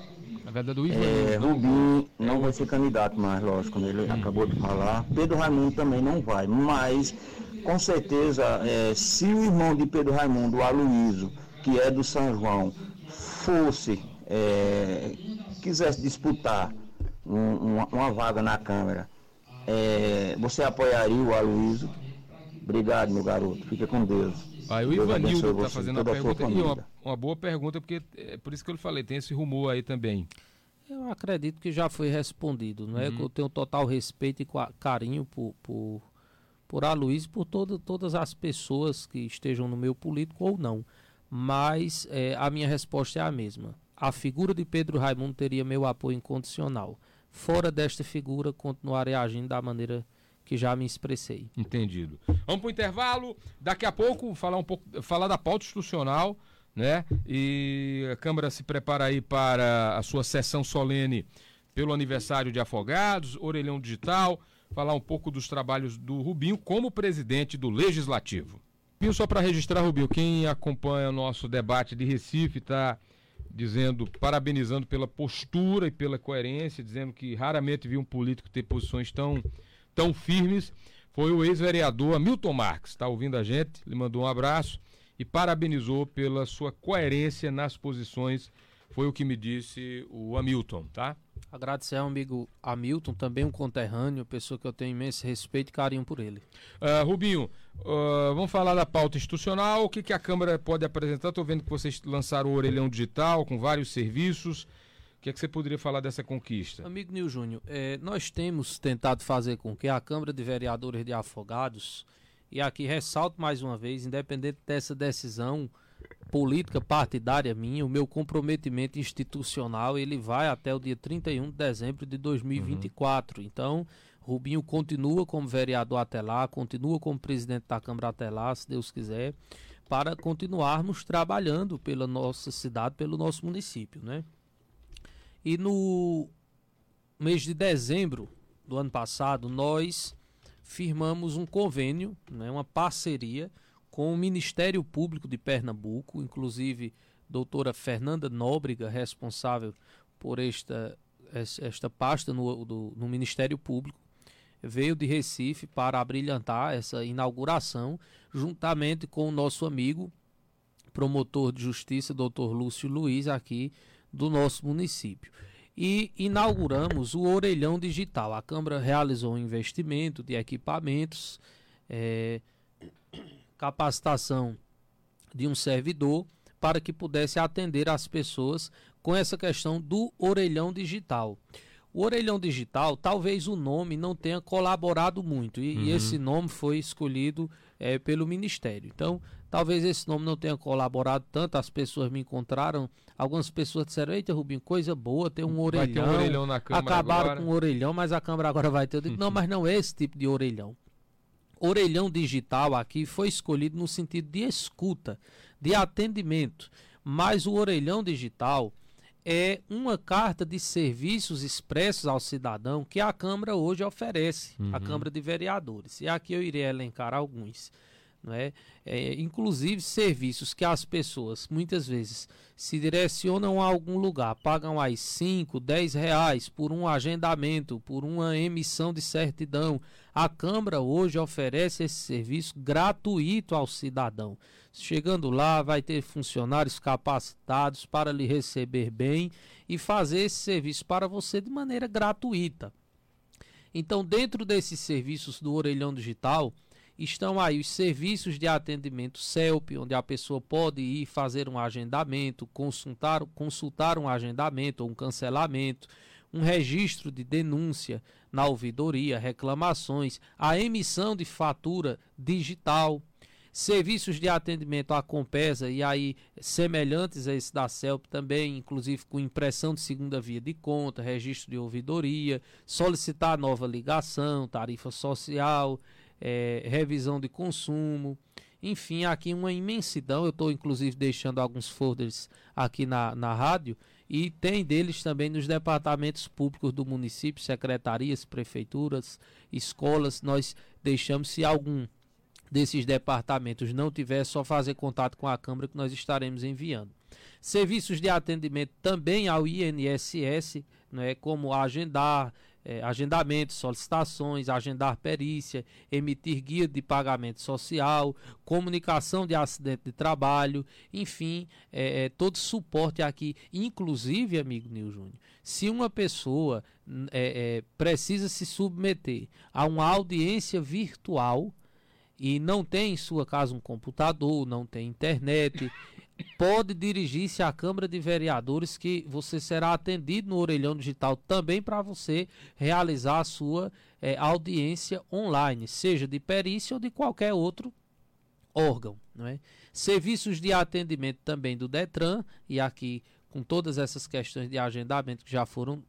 Na verdade, o Ivanildo. É, Rubinho não vai ser candidato mais, lógico, né? ele hum. acabou de falar. Pedro Raimundo também não vai, mas com certeza, é, se o irmão de Pedro Raimundo, o Aloysio, que é do São João, fosse, é, quisesse disputar um, uma, uma, vaga na Câmara, é, você apoiaria o Aloysio? Obrigado, meu garoto. Fica com Deus. Aí o Ivanildo está fazendo a pergunta. E uma, uma, boa pergunta, porque é por isso que eu lhe falei, tem esse rumor aí também. Eu acredito que já foi respondido, não é? Uhum. Eu tenho total respeito e carinho por, por, por Aloysio e por todo, todas as pessoas que estejam no meu político ou não. Mas é, a minha resposta é a mesma. A figura de Pedro Raimundo teria meu apoio incondicional. Fora desta figura, continuarei agindo da maneira que já me expressei. Entendido. Vamos para o intervalo. Daqui a pouco falar um pouco, falar da pauta institucional, né? E a Câmara se prepara aí para a sua sessão solene pelo aniversário de Afogados, Orelhão Digital, falar um pouco dos trabalhos do Rubinho como presidente do Legislativo. Rubinho, só para registrar, Rubinho, quem acompanha o nosso debate de Recife está dizendo, parabenizando pela postura e pela coerência, dizendo que raramente vi um político ter posições tão, tão firmes. Foi o ex-vereador Hamilton Marques, está ouvindo a gente, lhe mandou um abraço e parabenizou pela sua coerência nas posições. Foi o que me disse o Hamilton, tá? Agradecer ao amigo Hamilton, também um conterrâneo, pessoa que eu tenho imenso respeito e carinho por ele. Uh, Rubinho, uh, vamos falar da pauta institucional. O que, que a Câmara pode apresentar? Estou vendo que vocês lançaram o Orelhão Digital com vários serviços. O que, é que você poderia falar dessa conquista? Amigo Nil Júnior, é, nós temos tentado fazer com que a Câmara de Vereadores de Afogados, e aqui ressalto mais uma vez, independente dessa decisão política partidária minha, o meu comprometimento institucional, ele vai até o dia 31 de dezembro de 2024. Uhum. Então, Rubinho continua como vereador até lá, continua como presidente da Câmara até lá, se Deus quiser, para continuarmos trabalhando pela nossa cidade, pelo nosso município, né? E no mês de dezembro do ano passado, nós firmamos um convênio, né, uma parceria com o Ministério Público de Pernambuco, inclusive doutora Fernanda Nóbrega, responsável por esta, esta pasta no, do, no Ministério Público, veio de Recife para abrilhantar essa inauguração, juntamente com o nosso amigo promotor de justiça, doutor Lúcio Luiz, aqui do nosso município. E inauguramos o Orelhão Digital. A Câmara realizou um investimento de equipamentos. É, capacitação de um servidor para que pudesse atender as pessoas com essa questão do orelhão digital. O orelhão digital, talvez o nome não tenha colaborado muito, e, uhum. e esse nome foi escolhido é, pelo Ministério. Então, talvez esse nome não tenha colaborado tanto, as pessoas me encontraram, algumas pessoas disseram, eita Rubinho, coisa boa, tem um orelhão. Vai ter um orelhão na câmera Acabaram agora. com o orelhão, mas a câmera agora vai ter. Eu digo, não, mas não é esse tipo de orelhão. Orelhão digital aqui foi escolhido no sentido de escuta, de atendimento, mas o orelhão digital é uma carta de serviços expressos ao cidadão que a Câmara hoje oferece, uhum. a Câmara de Vereadores. E aqui eu irei elencar alguns. Não é? é? inclusive serviços que as pessoas muitas vezes se direcionam a algum lugar, pagam aí 5, 10 reais por um agendamento, por uma emissão de certidão. A Câmara hoje oferece esse serviço gratuito ao cidadão. Chegando lá, vai ter funcionários capacitados para lhe receber bem e fazer esse serviço para você de maneira gratuita. Então, dentro desses serviços do Orelhão Digital, estão aí os serviços de atendimento CELP, onde a pessoa pode ir fazer um agendamento, consultar, consultar um agendamento ou um cancelamento, um registro de denúncia na ouvidoria, reclamações, a emissão de fatura digital, serviços de atendimento à Compesa e aí semelhantes a esse da CELP também, inclusive com impressão de segunda via de conta, registro de ouvidoria, solicitar nova ligação, tarifa social, é, revisão de consumo, enfim, aqui uma imensidão. Eu estou inclusive deixando alguns folders aqui na, na rádio e tem deles também nos departamentos públicos do município, secretarias, prefeituras, escolas. Nós deixamos, se algum desses departamentos não tiver, é só fazer contato com a Câmara que nós estaremos enviando. Serviços de atendimento também ao INSS, é como agendar, é, agendamentos, solicitações, agendar perícia, emitir guia de pagamento social, comunicação de acidente de trabalho, enfim, é, é, todo suporte aqui. Inclusive, amigo Nil Júnior, se uma pessoa é, é, precisa se submeter a uma audiência virtual e não tem em sua casa um computador, não tem internet, pode dirigir-se à Câmara de Vereadores que você será atendido no orelhão digital também para você realizar a sua é, audiência online, seja de perícia ou de qualquer outro órgão. Não é? Serviços de atendimento também do Detran, e aqui com todas essas questões de agendamento que já foram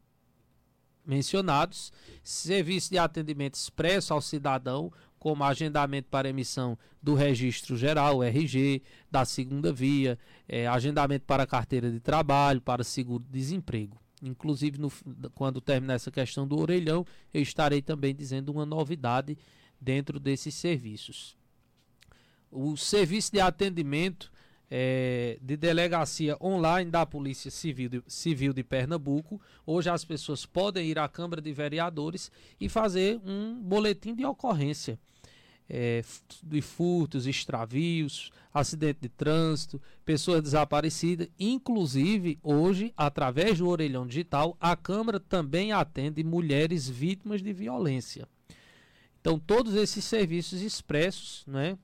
mencionados, serviço de atendimento expresso ao cidadão, como agendamento para emissão do registro geral, RG, da segunda via, é, agendamento para carteira de trabalho, para seguro-desemprego. Inclusive, no, quando terminar essa questão do orelhão, eu estarei também dizendo uma novidade dentro desses serviços. O serviço de atendimento é, de delegacia online da Polícia Civil de, Civil de Pernambuco. Hoje as pessoas podem ir à Câmara de Vereadores e fazer um boletim de ocorrência é, de furtos, extravios, acidente de trânsito, pessoas desaparecidas. Inclusive, hoje, através do Orelhão Digital, a Câmara também atende mulheres vítimas de violência. Então, todos esses serviços expressos, né?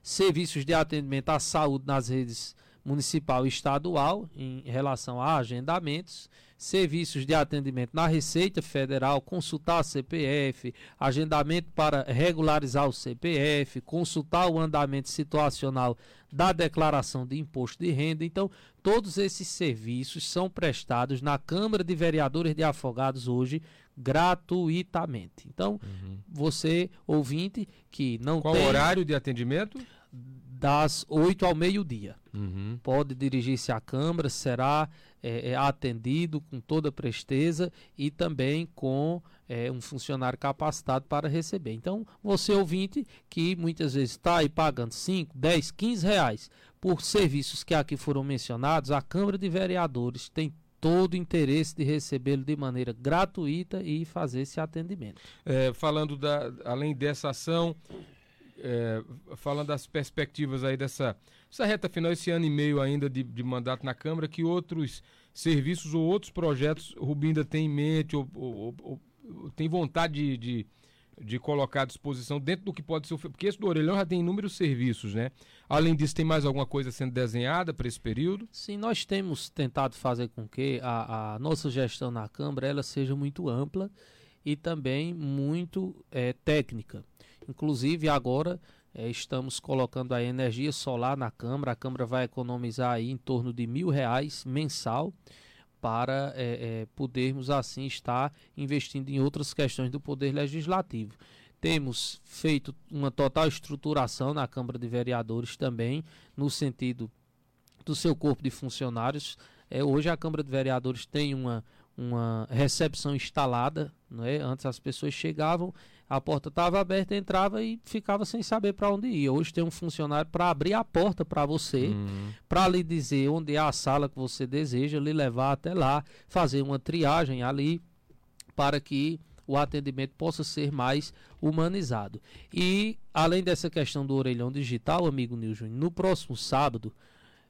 serviços de atendimento à saúde nas redes municipal e estadual em relação a agendamentos, serviços de atendimento na Receita Federal, consultar a CPF, agendamento para regularizar o CPF, consultar o andamento situacional da declaração de imposto de renda. Então, todos esses serviços são prestados na Câmara de Vereadores de Afogados hoje gratuitamente. Então, uhum. você ouvinte que não Qual tem Qual horário de atendimento? Das 8 ao meio-dia. Uhum. Pode dirigir-se à Câmara, será é, é, atendido com toda presteza e também com é, um funcionário capacitado para receber. Então, você ouvinte que muitas vezes está aí pagando 5, 10, 15 reais por serviços que aqui foram mencionados, a Câmara de Vereadores tem todo o interesse de recebê-lo de maneira gratuita e fazer esse atendimento. É, falando da, além dessa ação, é, falando das perspectivas aí dessa essa reta final, esse ano e meio ainda de, de mandato na Câmara, que outros serviços ou outros projetos o Rubinho ainda tem em mente ou, ou, ou, ou tem vontade de, de, de colocar à disposição dentro do que pode ser porque esse do orelhão já tem inúmeros serviços, né? Além disso, tem mais alguma coisa sendo desenhada para esse período? Sim, nós temos tentado fazer com que a, a nossa gestão na Câmara ela seja muito ampla e também muito é, técnica. Inclusive agora é, estamos colocando a energia solar na Câmara. A Câmara vai economizar aí em torno de mil reais mensal para é, é, podermos assim estar investindo em outras questões do Poder Legislativo. Temos feito uma total estruturação na Câmara de Vereadores também, no sentido do seu corpo de funcionários. É, hoje a Câmara de Vereadores tem uma, uma recepção instalada, não é? Antes as pessoas chegavam, a porta estava aberta, entrava e ficava sem saber para onde ia. Hoje tem um funcionário para abrir a porta para você, uhum. para lhe dizer onde é a sala que você deseja, lhe levar até lá, fazer uma triagem ali para que o atendimento possa ser mais humanizado. E além dessa questão do orelhão digital, amigo Nil no próximo sábado,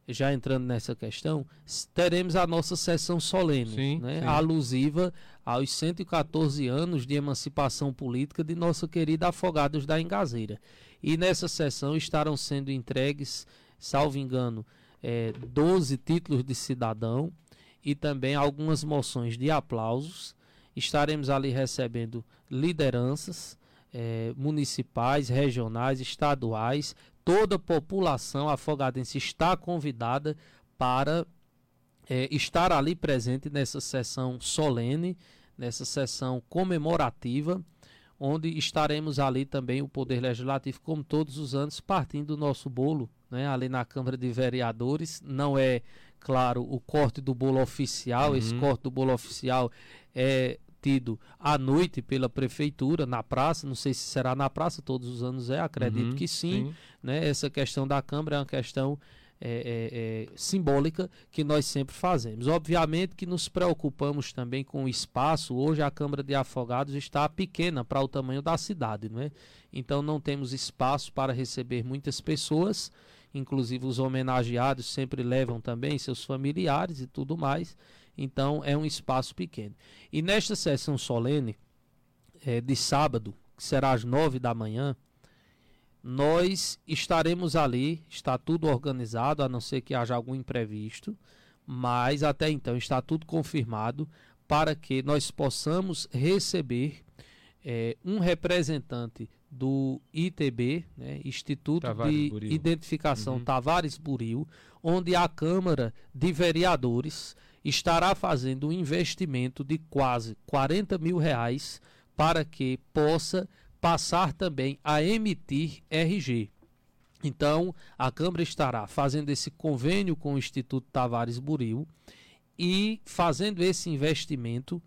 já entrando nessa questão, teremos a nossa sessão solene, sim, né, sim. alusiva aos 114 anos de emancipação política de nossa querida Afogados da Engazeira. E nessa sessão estarão sendo entregues, salvo engano, é, 12 títulos de cidadão e também algumas moções de aplausos. Estaremos ali recebendo lideranças é, municipais, regionais, estaduais, toda a população afogadense está convidada para é, estar ali presente nessa sessão solene, nessa sessão comemorativa, onde estaremos ali também o Poder Legislativo, como todos os anos, partindo do nosso bolo, né, ali na Câmara de Vereadores. Não é, claro, o corte do bolo oficial, uhum. esse corte do bolo oficial é tido à noite pela prefeitura na praça, não sei se será na praça, todos os anos é, acredito uhum, que sim, sim, né? Essa questão da Câmara é uma questão é, é, é, simbólica que nós sempre fazemos. Obviamente que nos preocupamos também com o espaço. Hoje a Câmara de Afogados está pequena para o tamanho da cidade, não é? Então não temos espaço para receber muitas pessoas. Inclusive os homenageados sempre levam também seus familiares e tudo mais. Então é um espaço pequeno. E nesta sessão solene é, de sábado, que será às nove da manhã, nós estaremos ali, está tudo organizado, a não ser que haja algum imprevisto, mas até então está tudo confirmado para que nós possamos receber é, um representante do ITB, né, Instituto Tavares de Buril. Identificação uhum. Tavares Buril, onde a Câmara de Vereadores estará fazendo um investimento de quase 40 mil reais para que possa passar também a emitir RG. Então, a Câmara estará fazendo esse convênio com o Instituto Tavares Buril e fazendo esse investimento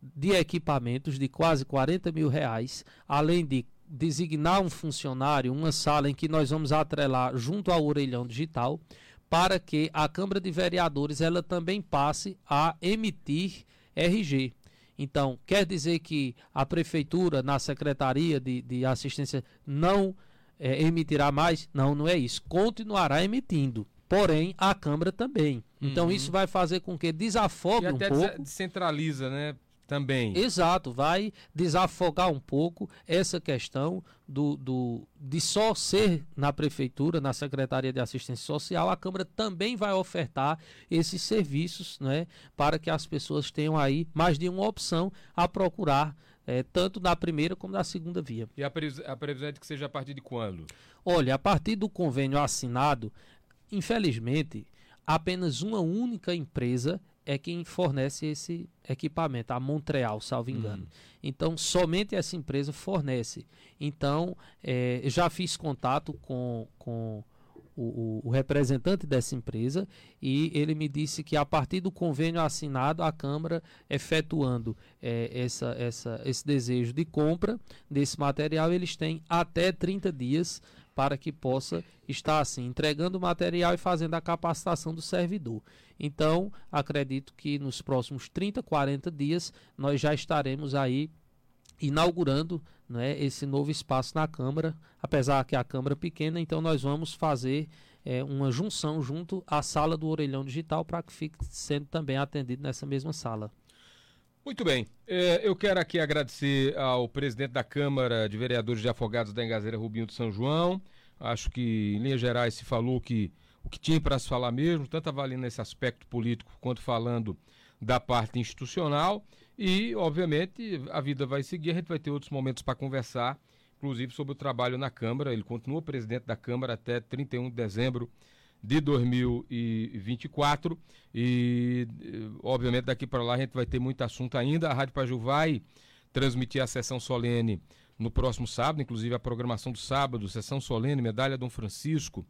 de equipamentos de quase 40 mil reais, além de designar um funcionário, uma sala em que nós vamos atrelar junto ao orelhão digital, para que a Câmara de Vereadores ela também passe a emitir RG. Então, quer dizer que a Prefeitura, na Secretaria de, de Assistência, não é, emitirá mais? Não, não é isso. Continuará emitindo. Porém, a Câmara também. Então, uhum. isso vai fazer com que desafogue e um pouco. descentraliza, né? Também. Exato, vai desafogar um pouco essa questão do, do, de só ser na prefeitura, na Secretaria de Assistência Social, a Câmara também vai ofertar esses serviços né, para que as pessoas tenham aí mais de uma opção a procurar. É, tanto na primeira como na segunda via. E a, previsão, a previsão é de que seja a partir de quando? Olha, a partir do convênio assinado, infelizmente, apenas uma única empresa é quem fornece esse equipamento, a Montreal, salvo engano. Uhum. Então, somente essa empresa fornece. Então, é, já fiz contato com, com o, o, representante dessa empresa e ele me disse que a partir do convênio assinado, a Câmara efetuando é, essa, essa, esse desejo de compra desse material, eles têm até 30 dias para que possa estar assim entregando o material e fazendo a capacitação do servidor. Então, acredito que nos próximos 30, 40 dias nós já estaremos aí inaugurando né, esse novo espaço na Câmara, apesar que a Câmara é pequena, então nós vamos fazer é, uma junção junto à sala do Orelhão Digital para que fique sendo também atendido nessa mesma sala. Muito bem. É, eu quero aqui agradecer ao presidente da Câmara de Vereadores de Afogados da Engazeira, Rubinho de São João. Acho que, em linhas gerais, se falou que o que tinha para se falar mesmo, tanto avaliando esse aspecto político quanto falando da parte institucional. E, obviamente, a vida vai seguir, a gente vai ter outros momentos para conversar, inclusive sobre o trabalho na Câmara. Ele continua presidente da Câmara até 31 de dezembro de 2024 e obviamente daqui para lá a gente vai ter muito assunto ainda. A Rádio Paju vai transmitir a sessão solene no próximo sábado, inclusive a programação do sábado, sessão solene, medalha Dom Francisco,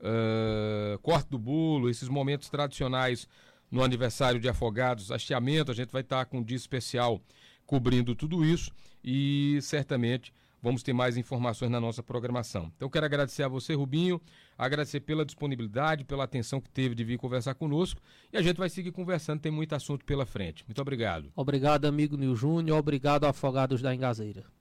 uh, corte do bolo, esses momentos tradicionais no aniversário de Afogados, hasteamento, a gente vai estar com um dia especial cobrindo tudo isso e certamente vamos ter mais informações na nossa programação. Então quero agradecer a você, Rubinho, agradecer pela disponibilidade, pela atenção que teve de vir conversar conosco e a gente vai seguir conversando, tem muito assunto pela frente. Muito obrigado. Obrigado, amigo Nil Júnior, obrigado, Afogados da Engazeira.